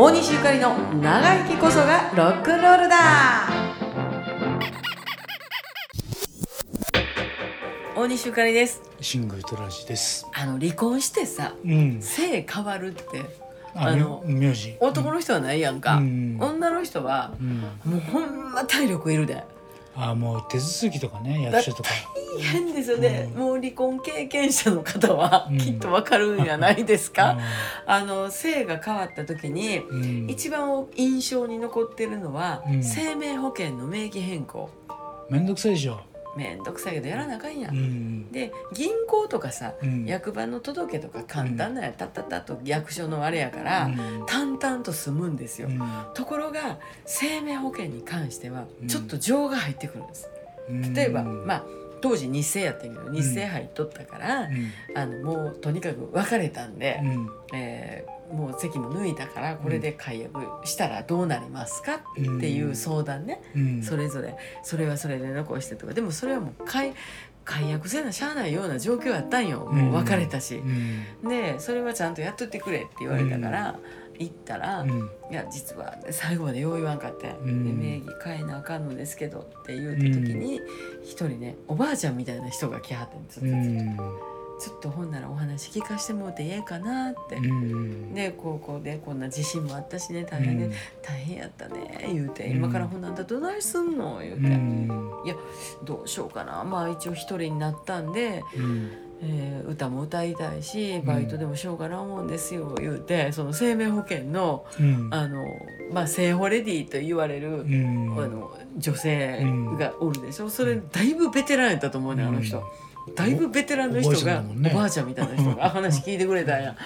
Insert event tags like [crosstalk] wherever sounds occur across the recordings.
大西ゆかりの長生きこそがロックンロールだ大西ゆかりですシングルトラジです。あの離婚してさうん。性変わるってああの名字。男の人はないやんか、うん女の人はうん。もうほんま体力いるであ、もう手続きとかね、役所とか。大変ですよね、うんもう離婚経験者の方はうんきっとわかるんじゃないですか、う [laughs] あの性が変わった時にん。うん。一番印象に残ってるのは、うん生命保険の名義変更めんどくさいでしょ。めんどくさいけどやらなあかんや、、うん。ん。で銀行とかさ、うん。役場の届けとか簡単なやたったったと役所のあれやから、うん。淡々と済むんですよ、うん。ところが生命保険に関してはうん。ちょっと情が入ってくるんです、例えば、まあ当時日清やったけど日清入っとったから、うん。あのもうとにかく別れたんで、うん。えーもう席も抜いたからこれで解約したらどうなりますかうんっていう相談ね、うん。それぞれ。それはそれで残してとか。でもそれはもう解解約せなしゃあないような状況やったんよ。もう別れたし。う、ん。でそれはちゃんとやっとってくれって言われたから、行ったら、いうん。や実は最後までよう言わんかって、んで名義変えなあかんのですけどって言うた時に一、人ねおばあちゃんみたいな人が来はってんですよ、うん。ちょっとほんならお話聞かしてもらってええかなって。うん。で高校でこんな地震もあったしね大変で、大変やったね言うて、今からほんなんだどないすんの？言ううて、ん。いやどうしようかなまあ一応一人になったんで、うん。えー歌も歌いたいしバイトでもしようかな思うんですよ言うてその生命保険のうん。あの、まあ、生保レディと言われる、うん。あの女性がおるでしょ？それだいぶベテランやったと思うねあの人。だいぶベテランの人がおばあちゃんだもんね。おばあちゃんみたいな人が [laughs] 話聞いてくれたんや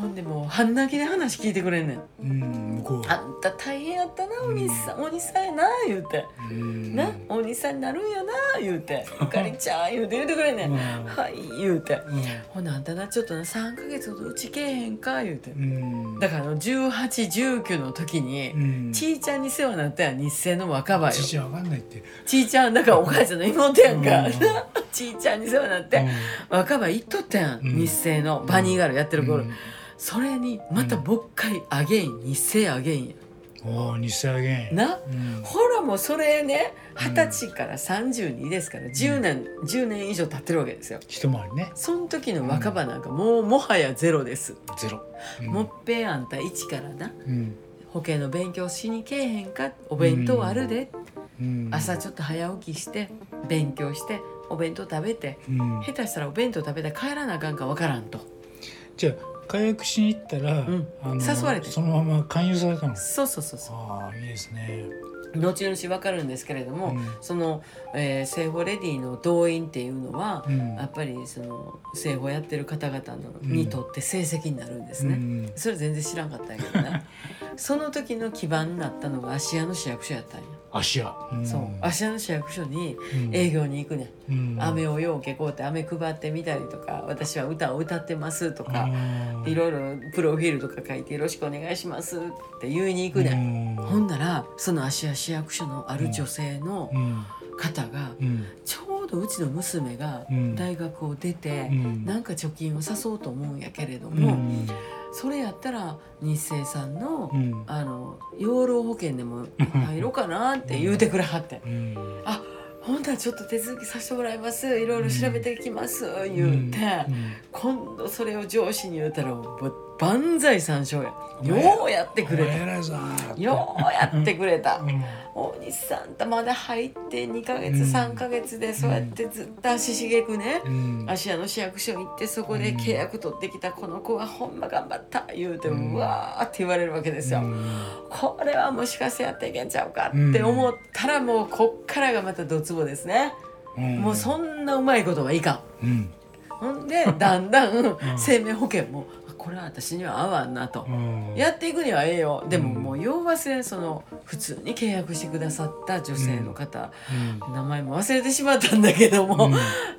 ほんでもう半泣きで話聞いてくれんねん。うん。向こう。あんた大変やったなお兄さん。お兄さんやな言うて。うん。なお兄さんになるんやな言うて「ゆかりちゃん」言うて言うてくれんねん。うん。はい言うて。うん。ほなあんたなちょっとな3ヶ月ほどうちけえへんか言うて。うん。だからあの1819の時にうん。ちいちゃんに世話になったやん日清の若葉よ。父わかんないって。ちいちゃんだからお母ちゃんの妹やんか。うん。[laughs] ちいちゃんに世話になって若葉行っとったやんうん。日清のバニーガールやってる頃。うんそれにまたもう一回アゲイン日清アゲインやおお、日生あげん。な？うん。ほらもうそれね二十歳から32ですから10年10年以上経ってるわけですよ一回りね。その時の若葉なんかもうもはやゼロです、ゼロ。うんもっぺんあんた一からなうん。保険の勉強しにけえへんか？お弁当あるで、うん。朝ちょっと早起きして勉強してお弁当食べてうん。下手したらお弁当食べたら帰らなあかんかわからんとじゃあ解約しに行ったら、ん。あの誘われて。そのまま勧誘されたの。そうそうそうそああいいですね。う後々わかるんですけれども、うん。その、えー、生保レディの動員っていうのは、うん。やっぱりその生保やってる方々の、うんにとって成績になるんですね、うん。それ全然知らんかったんやけどな。[laughs] その時の基盤になったのが芦屋の市役所やったんや、芦屋、うん、そう。芦屋の市役所にうん。営業に行くねん、うん。飴をようけこうって飴配ってみたりとか私は歌を歌ってますとか、いろいろプロフィールとか書いて「よろしくお願いします」って言いに行くねん、うん。ほんならその芦屋市役所のある女性のうん。方が、うん。ちょうどうちの娘がうん。大学を出て、うん。なんか貯金を誘おうと思うんやけれどうも、んそれやったら日清さんの,、うん。あの養老保険でも [laughs] 入ろうかなって言うてくれはって。うん「あほんならちょっと手続きさせてもらいます。いろいろ調べてきます」言うて、今度それを上司に言うたらもう万歳三唱や。ようやってくれた。ようやってくれた。う。ん。大西さんとまだ入って2ヶ月、うん。3ヶ月でそうやってずっと足しげくね、うん。芦屋の市役所行ってそこで契約取ってきたこの子はほんま頑張った言うて、ううんわーって言われるわけですよ。うん。これはもしかしてやっていけんちゃうかって思ったらもうこっからがまたドツボですね。うん。もうそんなうまいことはいかん。うん。ほんでだんだん生命保険もあこれは私には合わんなと。うん。やっていくにはええよ。でもうん。もう要はせその普通に契約してくださった女性の方、うん。名前も忘れてしまったんだけども、う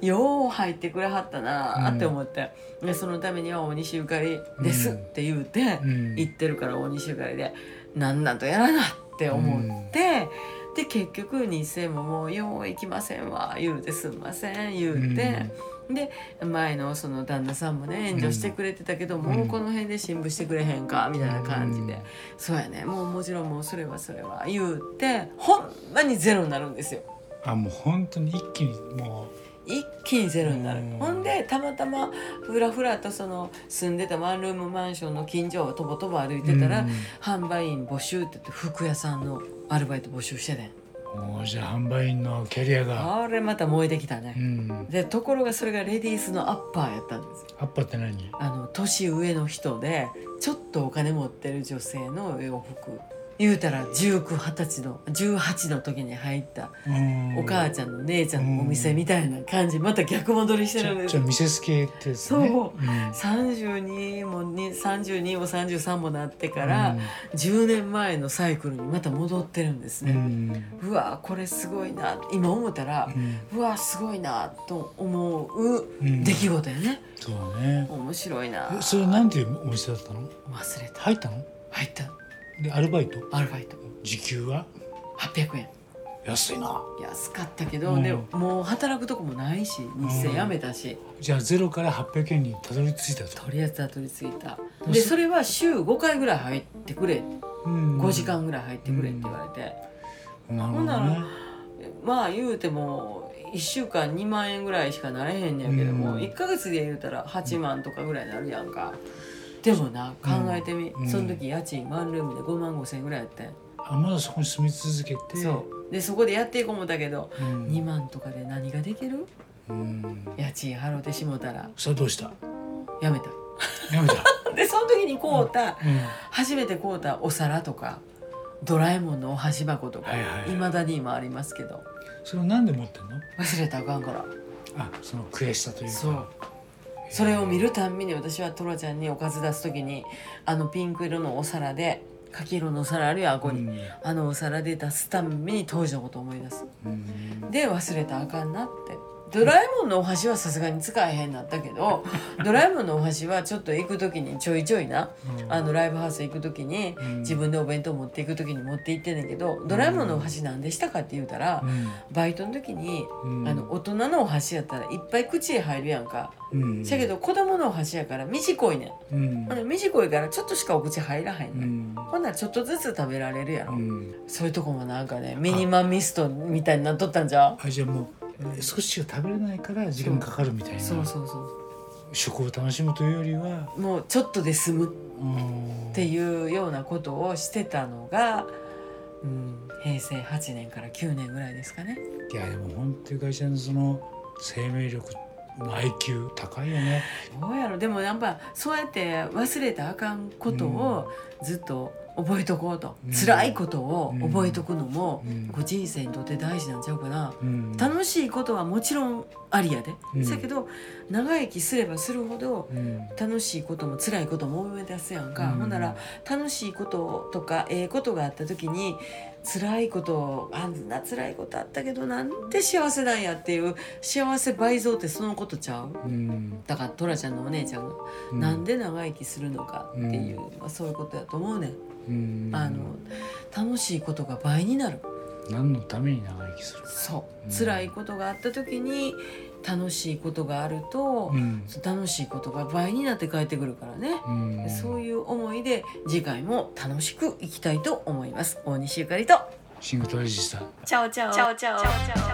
ん。よう入ってくれはったなーって思って、でそのためには大西ゆかりですうんって言うて、うん。言ってるから大西ゆかりでなんなんとやらなって思って、で結局日清ももう「よう行きませんわ」言うて「すんません」言うて、で前のその旦那さんもね援助してくれてたけど、もうこの辺で新聞してくれへんかみたいな感じで、うんそうやね。もうもちろんもうそれはそれは言うてほんまにゼロになるんですよ。あもう本当に一気にも一気にゼロになる、うん。ほんでたまたまふらふらとその住んでたワンルームマンションの近所をとぼとぼ歩いうてたら、うん。販売員募集って言って服屋さんのアルバイト募集しててんもうじゃあ販売員のキャリアが。あれまた燃えてきたうね、ん。でところがそれがレディースのアッパーやったんですよ。アッパーって何？あの年上の人でちょっとお金持ってる女性の洋服言うたら1920歳の18の時に入ったうん。お母ちゃんの姉ちゃんのお店みたいな感じまた逆戻りしてるんです。よじゃあミセス系ってそう。うん。32もに32も33もなってから、10年前のサイクルにまた戻ってるんですうんうね、ん。うわこれすごいな今思ったらう、ん。うわすごいなと思ううん。出来事やね、そうだね。面白いな。えそれなんていうお店だったの？忘れた。入ったの？入ったでアルバイト？アルバイト。時給は？800円。安いな。安かったけど、うん。でももう働くとこもないし日生辞めたし、じゃあゼロから800円にたどり着いたと、とりあえずたどり着いた。うんでそれは週5回ぐらい入ってくれ、うん。5時間ぐらい入ってくれって言われて、なるほんなねらまあ言うても1週間2万円ぐらいしかなれへんねやけども、うん。1ヶ月で言うたら8万とかぐらいになるやんかでもな考えてみ、うん。その時家賃ワンルームで5万5千円ぐらいやったんや。あまだそこに住み続けて。そう。でそこでやっていこう思ったけど、うん、2万とかで何ができる？うん。家賃払うてしもたら。さあどうした？やめた。やめた、[laughs] でその時に買うた、うん、初めて買うたお皿とかドラえもんのお箸箱とか、はいはいだに今ありますけど。それをなんで持ってんの？忘れたらあかんから。あその悔しさというか。そうそれを見るたんびに私はトラちゃんにおかず出す時にあのピンク色のお皿で柿色のお皿あるやんあこに、あのお皿で出すたんびに当時のことを思い出す。うん。で忘れたらあかんなってドラえもんのお箸はさすがに使えへんなったけどドラえもんのお箸はちょっと行く時にちょいちょいなうん。あのライブハウス行く時にうん。自分でお弁当持っていく時に持って行ってんねんけどドラえもんのお箸なんでしたかって言うたらバイトの時にうん。あの大人のお箸やったらいっぱい口へ入るやんか。うん。だけど子供のお箸やから短いねん。うん。短いからちょっとしかお口入らへんうねん。ん。ほんならちょっとずつ食べられるやろ。うん。そういうとこもなんかねミニマミストみたいになっとったんじゃう？あじゃあもうえー少ししか食べれないから時間かかるみたいな。そうそうそ食を楽しむというよりはうもうちょっとで済むっっていうようなことをしてたのが、うん、平成8年から9年ぐらいですかね。いやでも本当に会社のその生命力の IQ 高いよね。どうやろでもやっぱそうやって忘れたらあかんことをずっと覚えとこうと、うん。辛いことを覚えとくのも、うん。こう人生にとって大事なんちゃうかな、うん。楽しいことはもちろんありやで、うん。だけど長生きすればするほどうん。楽しいことも辛いことも思い出すやんか、うん。ほんなら楽しいこととかええことがあった時に辛いことをあんな辛いことあったけどなんで幸せなんやっていう幸せ倍増ってそのことちゃう？うん。だからトラちゃんのお姉ちゃんが、うなんで長生きするのかっていう、まあ、そういうことやと思うねん、うん。あの楽しいことが倍になる何のために長生きするそう、うん。辛いことがあった時に楽しいことがあると、うん。楽しいことが倍になって帰ってくるからね、うん。そういう思いで次回も楽しくいきたいと思います。大西ゆかりと。シングトレジスタチャオチャオ。チャオチャオ